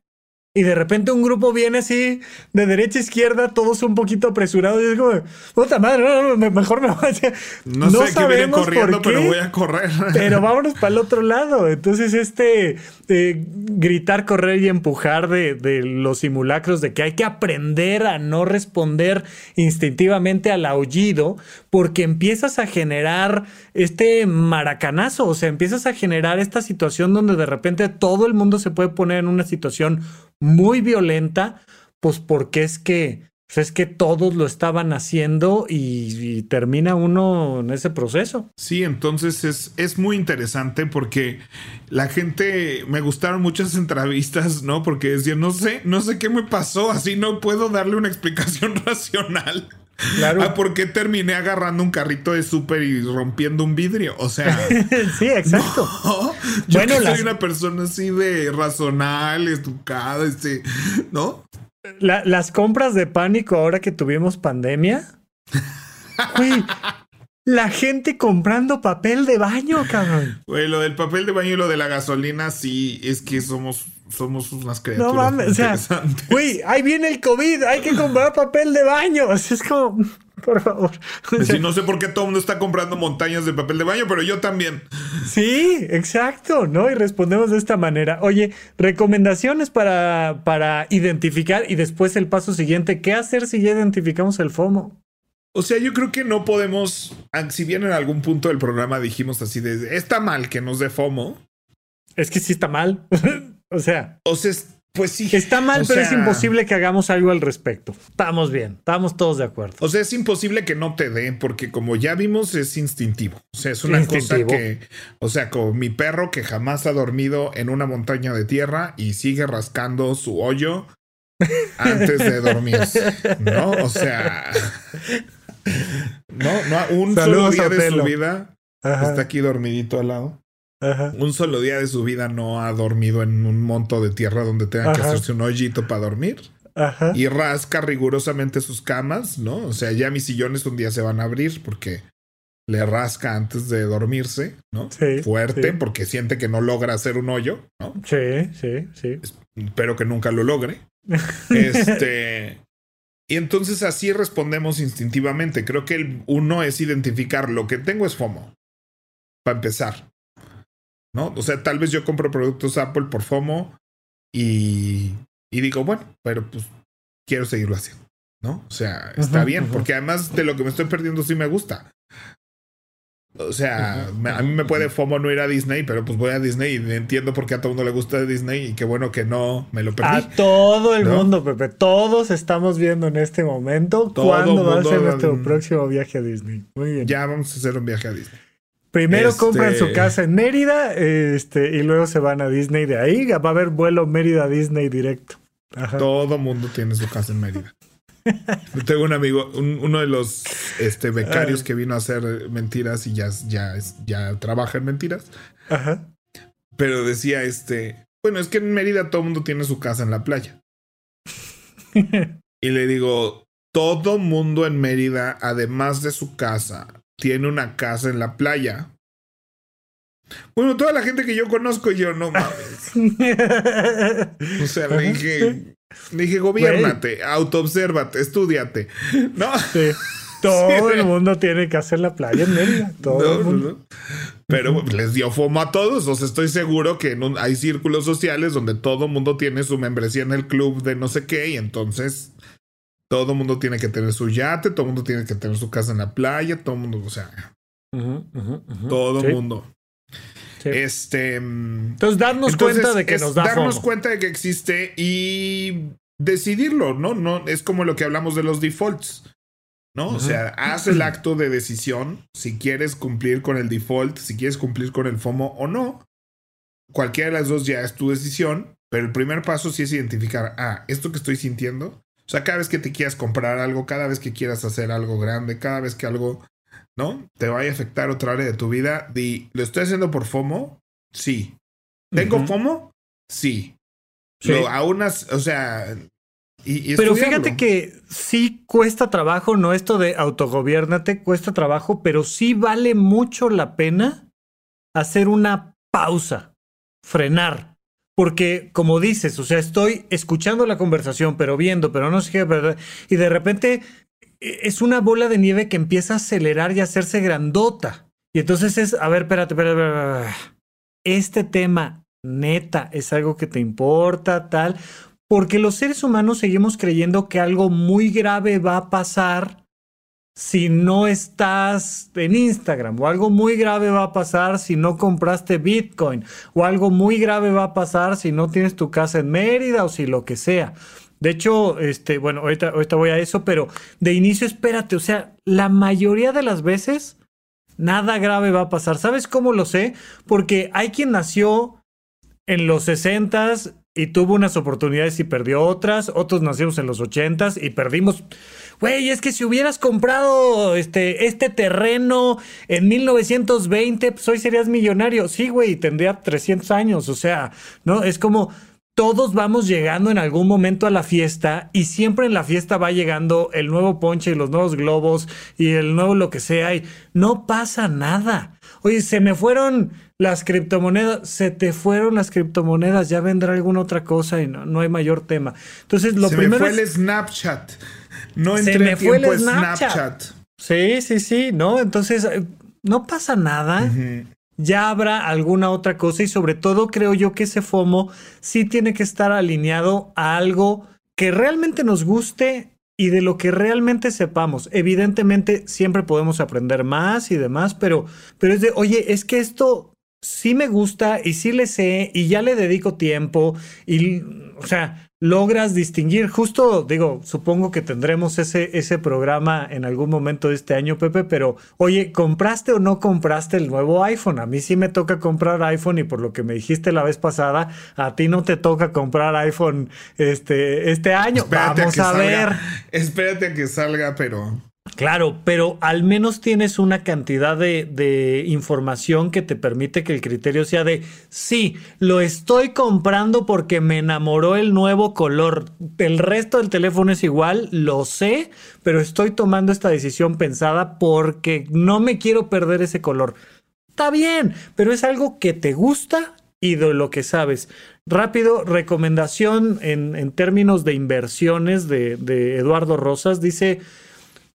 y de repente un grupo viene así de derecha a izquierda, todos un poquito apresurados. Y es como, puta madre, no, no, mejor me voy a No, no sé que corriendo, pero voy a correr. Pero [LAUGHS] vámonos para el otro lado. Entonces, este eh, gritar, correr y empujar de, de, los simulacros, de que hay que aprender a no responder instintivamente al aullido, porque empiezas a generar este maracanazo. O sea, empiezas a generar esta situación donde de repente todo el mundo se puede poner en una situación muy violenta, pues porque es que, pues es que todos lo estaban haciendo y, termina uno en ese proceso. Sí, entonces es, es muy interesante porque la gente, me gustaron muchas [LAUGHS] entrevistas, ¿no? Porque decían, no sé, no sé qué me pasó, así no puedo darle una explicación [LAUGHS] racional. Claro. Ah, ¿por qué terminé agarrando un carrito de súper y rompiendo un vidrio? O sea. [LAUGHS] sí, exacto. [LAUGHS] yo bueno, soy una persona así de razonal, educada, este, ¿no? las compras de pánico ahora que tuvimos pandemia. Güey, la gente comprando papel de baño, cabrón. Güey, lo del papel de baño y lo de la gasolina, sí, es que somos, somos unas criaturas. No mames, o sea, güey, ahí viene el COVID, hay que comprar papel de baño. [LAUGHS] Así es como, por favor. Sí, no [LAUGHS] sé por qué todo el mundo está comprando montañas de papel de baño, pero yo también. Sí, exacto, ¿no? Y respondemos de esta manera. Oye, recomendaciones para, para identificar y después el paso siguiente, ¿qué hacer si ya identificamos el FOMO? O sea, yo creo que no podemos, si bien en algún punto del programa dijimos así de, está mal que nos dé FOMO. Es que sí está mal. [LAUGHS] o sea. O sea, pues sí. Está mal, pero es imposible que hagamos algo al respecto. Estamos bien, estamos todos de acuerdo. O sea, es imposible que no te dé, porque como ya vimos, es instintivo. O sea, es una cosa que, o sea, como mi perro que jamás ha dormido en una montaña de tierra y sigue rascando su hoyo antes de dormir. [LAUGHS] ¿No? O sea. No, no, un solo día de su vida está aquí dormidito al lado. Un solo día de su vida no ha dormido en un monto de tierra donde tenga que hacerse un hoyito para dormir. Y rasca rigurosamente sus camas, ¿no? O sea, ya mis sillones un día se van a abrir porque le rasca antes de dormirse, ¿no? Sí, Fuerte, porque siente que no logra hacer un hoyo, ¿no? Sí, sí, sí. Espero que nunca lo logre. [LAUGHS] este. Y entonces así respondemos instintivamente. Creo que el uno es identificar lo que tengo es FOMO. Para empezar. ¿No? O sea, tal vez yo compro productos Apple por FOMO y, y digo, bueno, pero pues quiero seguirlo haciendo. ¿No? O sea, está bien, porque además de lo que me estoy perdiendo sí me gusta. O sea, a mí me puede FOMO no ir a Disney, pero pues voy a Disney y entiendo por qué a todo el mundo le gusta Disney y qué bueno que no me lo perdí. A todo el mundo, Pepe. Todos estamos viendo en este momento cuándo va a ser nuestro próximo viaje a Disney. Muy bien. Ya vamos a hacer un viaje a Disney. Primero compran su este casa en Mérida este, y luego se van a Disney de ahí. Va a haber vuelo Mérida-Disney directo. Todo mundo tiene su casa en Mérida. Tengo un amigo, uno de los este, becarios que vino a hacer mentiras y ya, ya, ya trabaja en mentiras. Ajá. Pero decía este, bueno, es que en Mérida todo el mundo tiene su casa en la playa. [LAUGHS] y le digo, todo mundo en Mérida, además de su casa, tiene una casa en la playa. Bueno, toda la gente que yo conozco, yo no [LAUGHS] mames. o sea, le dije, le dije, gobiernate, autoobsérvate, estudiate. No. Todo el mundo tiene que hacer la playa en Mérida. Todo el mundo. Pero les dio fomo a todos. O sea, estoy seguro que hay círculos sociales donde todo el mundo tiene su membresía en el club de no sé qué. Y entonces todo el mundo tiene que tener su yate, todo el mundo tiene que tener su casa en la playa, todo el mundo, o sea, todo mundo. Este. Entonces, darnos cuenta de que nos da Darnos cuenta de que existe y decidirlo, ¿no? No es como lo que hablamos de los defaults. ¿no? O sea, haz el acto de decisión si quieres cumplir con el default, si quieres cumplir con el FOMO o no. Cualquiera de las dos ya es tu decisión, pero el primer paso sí es identificar, ah, esto que estoy sintiendo, o sea, cada vez que te quieras comprar algo, cada vez que quieras hacer algo grande, cada vez que algo, ¿no? Te vaya a afectar otra área de tu vida, di, ¿lo estoy haciendo por FOMO? Sí. ¿Tengo FOMO? Sí. sí. aún, o sea, pero fíjate que sí cuesta trabajo, no esto de autogobiernate, cuesta trabajo, pero sí vale mucho la pena hacer una pausa, frenar. Porque, como dices, o sea, estoy escuchando la conversación, pero viendo, pero no sé qué, ¿verdad? Y de repente e, es una bola de nieve que empieza a acelerar y a hacerse grandota. Y entonces es, a ver, espérate, espérate, espérate. Este tema neta es algo que te importa, tal porque los seres humanos seguimos creyendo que algo muy grave va a pasar si no estás en Instagram, o algo muy grave va a pasar si no compraste Bitcoin, o algo muy grave va a pasar si no tienes tu casa en Mérida o si lo que sea. De hecho, este, bueno, ahorita, ahorita voy a eso, pero de inicio espérate, o sea, la mayoría de las veces nada grave va a pasar. ¿Sabes cómo lo sé? Porque hay quien nació en los 60s y tuvo unas oportunidades y perdió otras. Otros nacimos en los ochentas y perdimos. Güey, es que si hubieras comprado este, este terreno en 1920, pues hoy serías millonario. Sí, güey, tendría 300 años. O sea, ¿no? Es como todos vamos llegando en algún momento a la fiesta y siempre en la fiesta va llegando el nuevo ponche y los nuevos globos y el nuevo lo que sea y no pasa nada. Oye, se me fueron las criptomonedas, se te fueron las criptomonedas, ya vendrá alguna otra cosa y no, no hay mayor tema. Entonces, lo se primero. Me fue el Snapchat. No entré se me fue el Snapchat. Sí, sí, sí, ¿no? Entonces, eh, no pasa nada. Ya habrá alguna otra cosa y sobre todo creo yo que ese FOMO sí tiene que estar alineado a algo que realmente nos guste y de lo que realmente sepamos. Evidentemente siempre podemos aprender más y demás, pero, pero es de, oye, es que esto sí me gusta y sí le sé y ya le dedico tiempo y, o sea, logras distinguir. Justo, digo, supongo que tendremos ese, ese programa en algún momento de este año, Pepe, pero oye, ¿compraste o no compraste el nuevo iPhone? A mí sí me toca comprar iPhone y por lo que me dijiste la vez pasada, a ti no te toca comprar iPhone este, este año. Vamos a, ver. Espérate a que salga, pero Claro, pero al menos tienes una cantidad de, información que te permite que el criterio sea de, sí, lo estoy comprando porque me enamoró el nuevo color. El resto del teléfono es igual, lo sé, pero estoy tomando esta decisión pensada porque no me quiero perder ese color. Está bien, pero es algo que te gusta y de lo que sabes. Rápido, recomendación en, términos de inversiones de, Eduardo Rosas, dice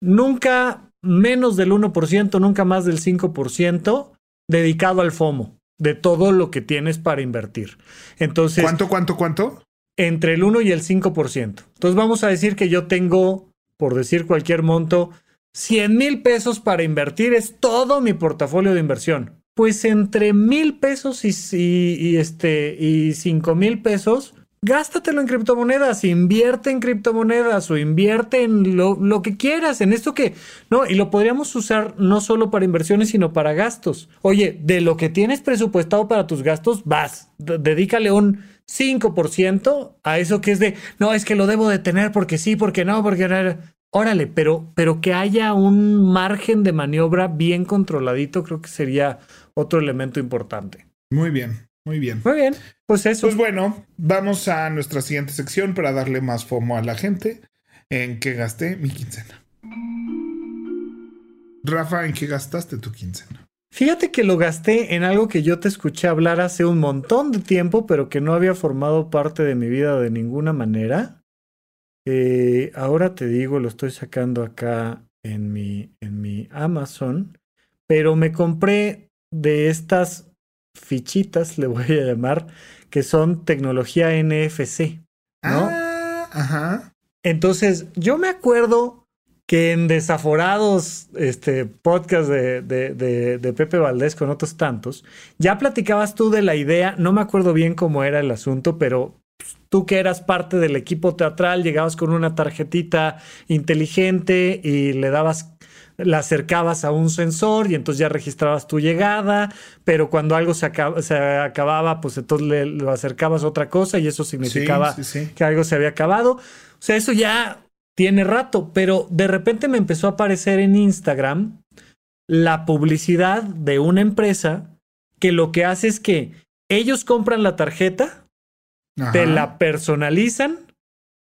nunca menos del 1%, nunca más del 5% dedicado al FOMO de todo lo que tienes para invertir. Entonces, ¿cuánto, cuánto, cuánto? Entre el 1 y el 5%. Entonces vamos a decir que yo tengo, por decir cualquier monto, 100 mil pesos para invertir, es todo mi portafolio de inversión. Pues entre mil pesos y, y, este, y cinco mil pesos, gástatelo en criptomonedas, invierte en criptomonedas o invierte en lo, que quieras, en esto que, no, y lo podríamos usar no solo para inversiones, sino para gastos. Oye, de lo que tienes presupuestado para tus gastos, vas, dedícale un 5% a eso que es de, no, es que lo debo de tener porque sí, porque no, porque no. Órale, pero, pero que haya un margen de maniobra bien controladito, creo que sería otro elemento importante. Muy bien. Muy bien. Muy bien. Pues eso. Pues bueno, vamos a nuestra siguiente sección para darle más fomo a la gente. ¿En qué gasté mi quincena? Rafa, ¿en qué gastaste tu quincena? Fíjate que lo gasté en algo que yo te escuché hablar hace un montón de tiempo, pero que no había formado parte de mi vida de ninguna manera. Eh, ahora te digo, lo estoy sacando acá en mi, en mi Amazon, pero me compré de estas fichitas, le voy a llamar, que son tecnología NFC. ¿no? Ah, ajá. Entonces, yo me acuerdo que en desaforados este, podcast de, de, Pepe Valdés con otros tantos, ya platicabas tú de la idea, no me acuerdo bien cómo era el asunto, pero tú que eras parte del equipo teatral, llegabas con una tarjetita inteligente y le dabas la acercabas a un sensor y entonces ya registrabas tu llegada, pero cuando algo se, se acababa, pues entonces le, lo acercabas a otra cosa y eso significaba que algo se había acabado. O sea, eso ya tiene rato, pero de repente me empezó a aparecer en Instagram la publicidad de una empresa que lo que hace es que ellos compran la tarjeta, te la personalizan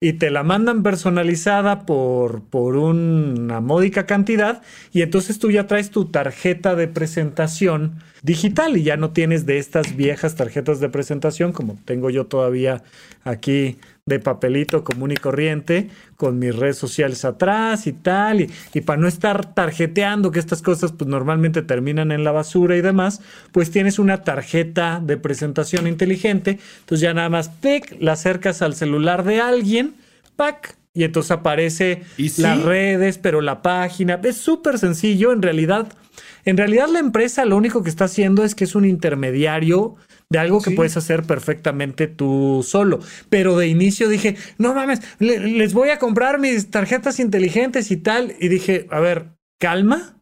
y te la mandan personalizada por, por una módica cantidad y entonces tú ya traes tu tarjeta de presentación digital y ya no tienes de estas viejas tarjetas de presentación como tengo yo todavía aquí de papelito común y corriente, con mis redes sociales atrás y tal, y, para no estar tarjeteando, que estas cosas pues normalmente terminan en la basura y demás, pues tienes una tarjeta de presentación inteligente, entonces ya nada más, tic, la acercas al celular de alguien, pack, y entonces aparece las redes, pero la página, es súper sencillo, en realidad, en realidad la empresa lo único que está haciendo es que es un intermediario de algo que puedes hacer perfectamente tú solo. Pero de inicio dije, no mames, les voy a comprar mis tarjetas inteligentes y tal. Y dije, a ver, calma.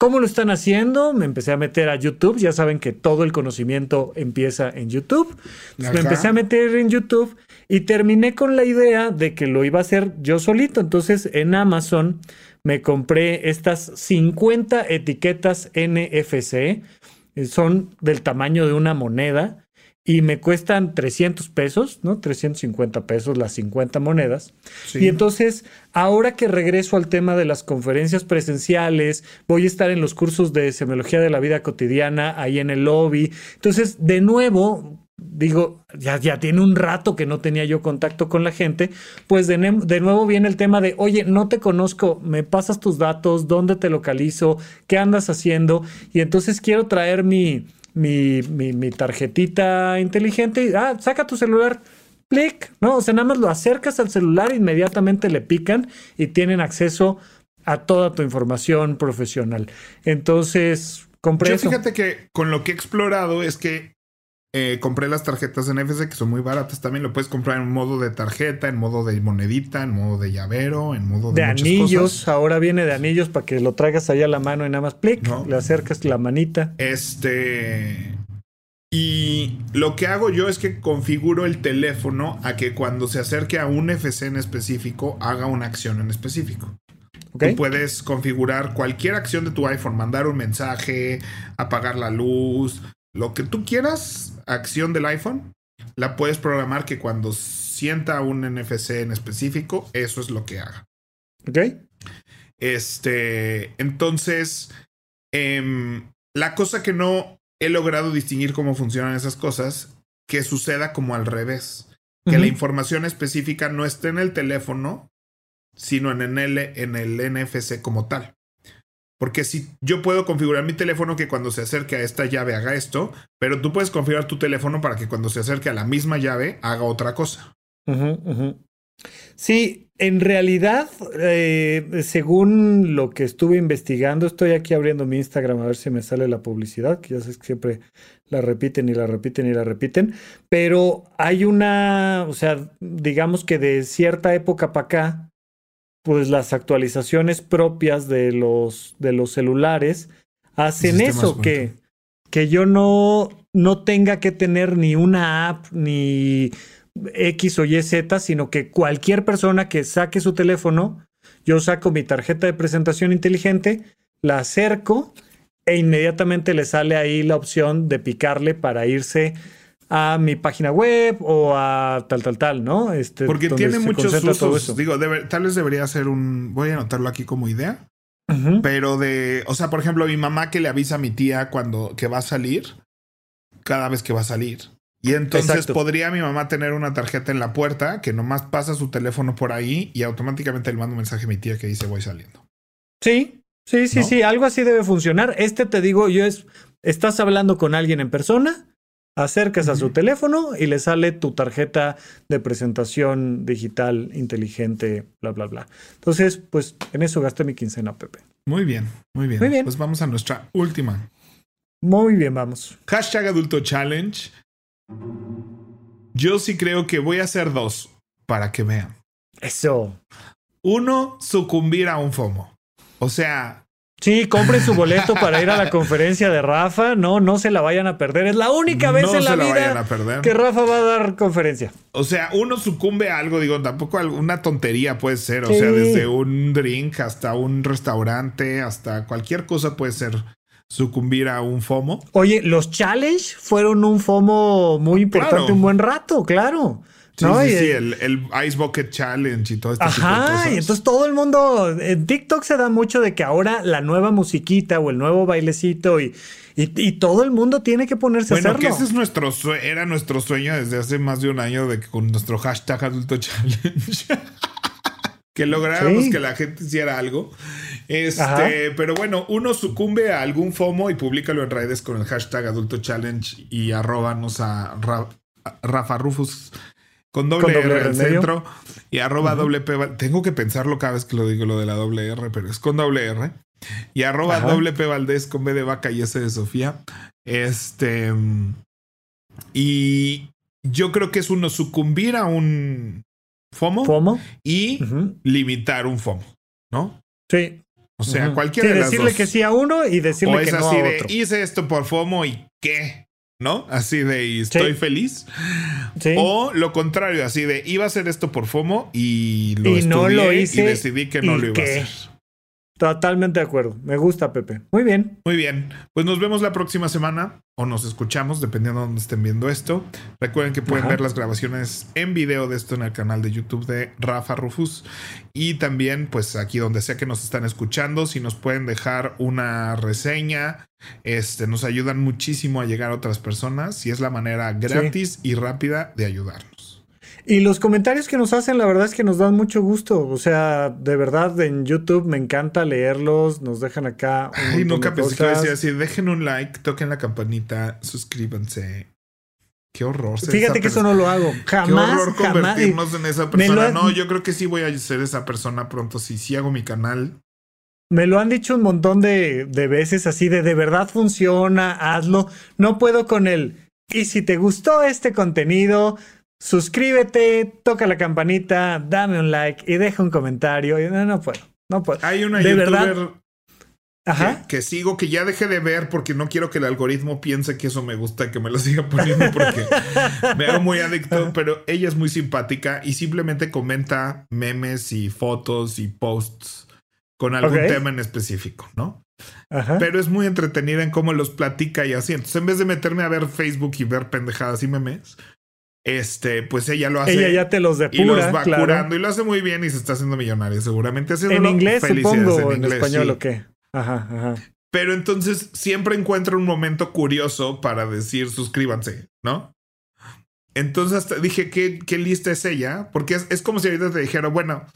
¿Cómo lo están haciendo? Me empecé a meter a YouTube. Ya saben que todo el conocimiento empieza en YouTube. me empecé a meter en YouTube y terminé con la idea de que lo iba a hacer yo solito. Entonces en Amazon me compré estas 50 etiquetas NFC eh, son del tamaño de una moneda y me cuestan 300 pesos, ¿no? 350 pesos las 50 monedas. Y entonces, ahora que regreso al tema de las conferencias presenciales, voy a estar en los cursos de semiología de la vida cotidiana ahí en el lobby. Entonces, de nuevo, digo, ya, ya tiene un rato que no tenía yo contacto con la gente, pues de, de, nuevo viene el tema de, oye, no te conozco, me pasas tus datos, dónde te localizo, qué andas haciendo, y entonces quiero traer mi, mi, mi, tarjetita inteligente, y, ah, saca tu celular, clic, ¿no? O sea, nada más lo acercas al celular, inmediatamente le pican y tienen acceso a toda tu información profesional. Entonces, compré Yo fíjate que con lo que he explorado es que eh, compré las tarjetas NFC que son muy baratas. También lo puedes comprar en modo de tarjeta, en modo de monedita, en modo de llavero, en modo de, de anillos. Ahora viene de anillos para que lo traigas allá a la mano y nada más plic, le acercas la manita. Este. Y lo que hago yo es que configuro el teléfono a que cuando se acerque a un FC en específico haga una acción en específico. Tú puedes configurar cualquier acción de tu iPhone, mandar un mensaje, apagar la luz, lo que tú quieras, acción del iPhone, la puedes programar que cuando sienta un NFC en específico, eso es lo que haga. Ok. Este, entonces, em, la cosa que no he logrado distinguir cómo funcionan esas cosas, que suceda como al revés. Que la información específica no esté en el teléfono, sino en el, en el NFC como tal. Porque si yo puedo configurar mi teléfono que cuando se acerque a esta llave haga esto, pero tú puedes configurar tu teléfono para que cuando se acerque a la misma llave haga otra cosa. Sí, en realidad, eh, según lo que estuve investigando, estoy aquí abriendo mi Instagram a ver si me sale la publicidad, que ya sé que siempre la repiten y la repiten y la repiten, pero hay una, o sea, digamos que de cierta época para acá, pues las actualizaciones propias de los, de los celulares hacen eso, que, que yo no, no tenga que tener ni una app ni X o Y Z, sino que cualquier persona que saque su teléfono, yo saco mi tarjeta de presentación inteligente, la acerco e inmediatamente le sale ahí la opción de picarle para irse a mi página web o a tal, tal, tal, ¿no? Este, Porque tiene muchos usos. Digo, tal vez debería ser un. Voy a anotarlo aquí como idea. Pero de. O sea, por ejemplo, mi mamá que le avisa a mi tía cuando que va a salir. Cada vez que va a salir. Y entonces podría mi mamá tener una tarjeta en la puerta que nomás pasa su teléfono por ahí y automáticamente le manda un mensaje a mi tía que dice voy saliendo. Sí, sí, sí, sí, algo así debe funcionar. Este te digo, yo es, estás hablando con alguien en persona, acercas a su teléfono y le sale tu tarjeta de presentación digital inteligente, bla, bla, bla. Entonces, pues en eso gasté mi quincena, Pepe. Muy bien, muy bien. Muy bien. Pues vamos a nuestra última. Muy bien, vamos. Hashtag Adulto Challenge. Yo sí creo que voy a hacer dos para que vean. Eso. Uno, sucumbir a un FOMO. O sea. Sí, compren su boleto para ir a la conferencia de Rafa. No, no se la vayan a perder. Es la única vez en la, vida que Rafa va a dar conferencia. O sea, uno sucumbe a algo, digo, tampoco una tontería puede ser. O sea, desde un drink hasta un restaurante, hasta cualquier cosa puede ser sucumbir a un FOMO. Oye, los challenge fueron un FOMO muy importante un buen rato, claro. Sí, sí, sí, el, Ice Bucket Challenge y todo este tipo de cosas. y entonces todo el mundo, en TikTok se da mucho de que ahora la nueva musiquita o el nuevo bailecito y, y, todo el mundo tiene que ponerse a hacerlo. Bueno, que ese es nuestro, era nuestro sueño desde hace más de un año de que con nuestro hashtag adulto challenge. [LAUGHS] que lográramos que la gente hiciera algo. Este, pero bueno, uno sucumbe a algún FOMO y públicalo en redes con el hashtag Adulto Challenge y arrobanos a Rafa Rufus con doble, R al centro y arroba doble P. Tengo que pensarlo cada vez que lo digo lo de la doble R, pero es con doble R. Y arroba doble P Valdés con B de vaca y S de Sofía. Este. Y yo creo que es uno sucumbir a un FOMO, y limitar un FOMO, ¿no? Sí. O sea, cualquiera de decirle que sí a uno y decirle que no a otro. hice esto por FOMO y qué, ¿no? Así de estoy feliz. Sí. O lo contrario, así de iba a hacer esto por FOMO y lo y no lo hice y decidí que no lo iba a hacer. Totalmente de acuerdo. Me gusta, Pepe. Muy bien. Muy bien. Pues nos vemos la próxima semana o nos escuchamos, dependiendo de dónde estén viendo esto. Recuerden que pueden ver las grabaciones en video de esto en el canal de YouTube de Rafa Rufus. Y también, pues aquí donde sea que nos están escuchando, si nos pueden dejar una reseña, este, nos ayudan muchísimo a llegar a otras personas y es la manera gratis y rápida de ayudarnos. Y los comentarios que nos hacen, la verdad es que nos dan mucho gusto. O sea, de verdad, en YouTube me encanta leerlos. Nos dejan acá. Ay, nunca pensé que decía así. Dejen un like, toquen la campanita, suscríbanse. Qué horror. Fíjate que eso no lo hago. Jamás. Qué horror convertirnos en esa persona. No, yo creo que sí voy a ser esa persona pronto. Si sí hago mi canal. Me lo han dicho un montón de, de veces así de de verdad funciona, hazlo. No puedo con él. Y si te gustó este contenido, suscríbete, toca la campanita, dame un like y deja un comentario. No, no puedo, no puedo. Hay una de youtuber Ajá. Que, sigo, que ya dejé de ver porque no quiero que el algoritmo piense que eso me gusta, que me lo siga poniendo porque me hago muy adicto, [LAUGHS] pero ella es muy simpática y simplemente comenta memes y fotos y posts con algún tema en específico, ¿no? Ajá. Pero es muy entretenida en cómo los platica y así. Entonces, en vez de meterme a ver Facebook y ver pendejadas y memes, este, pues ella lo hace. Ella ya te los depura. Y los va curando y lo hace muy bien y se está haciendo millonario, seguramente. En inglés, supongo, en, español o qué. Ajá, ajá. Pero entonces siempre encuentra un momento curioso para decir suscríbanse, ¿no? Entonces hasta dije, ¿qué, qué lista es ella? Porque es, es como si ahorita te dijera, bueno,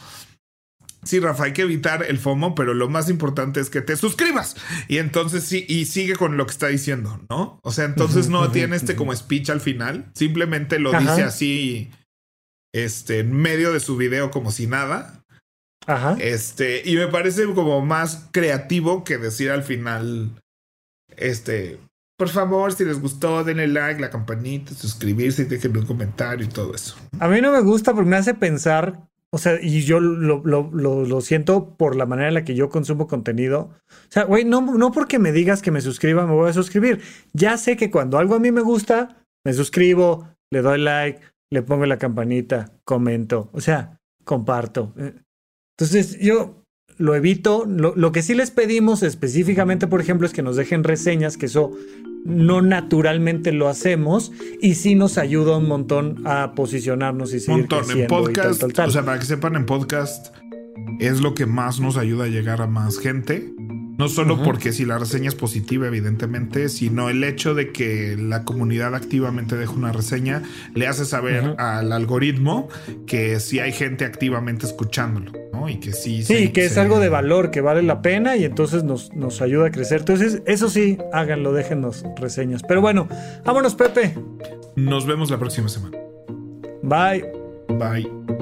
Sí, Rafa, hay que evitar el FOMO, pero lo más importante es que te suscribas. Y entonces sí, y sigue con lo que está diciendo, ¿no? O sea, entonces no tiene este como speech al final, simplemente lo dice así, este, en medio de su video como si nada. Ajá. Este, y me parece como más creativo que decir al final, este, por favor, si les gustó, denle like, la campanita, suscribirse y dejen un comentario y todo eso. A mí no me gusta porque me hace pensar o sea, y yo lo, lo, lo, siento por la manera en la que yo consumo contenido. O sea, güey, no, no porque me digas que me suscriba, me voy a suscribir. Ya sé que cuando algo a mí me gusta, me suscribo, le doy like, le pongo la campanita, comento, o sea, comparto. Eh, entonces, yo lo evito. Lo, lo que sí les pedimos específicamente, por ejemplo, es que nos dejen reseñas, que eso no naturalmente lo hacemos y sí nos ayuda un montón a posicionarnos y seguir montón. En podcast, o sea, para que sepan, en podcast es lo que más nos ayuda a llegar a más gente. No solo porque si la reseña es positiva, evidentemente, sino el hecho de que la comunidad activamente deja una reseña le hace saber al algoritmo que si hay gente activamente escuchándolo, ¿no? Y que sí. Sí, que es algo de valor, que vale la pena y entonces nos, nos ayuda a crecer. Entonces, eso sí, háganlo, déjenos reseñas. Pero bueno, vámonos, Pepe. Nos vemos la próxima semana. Bye. Bye.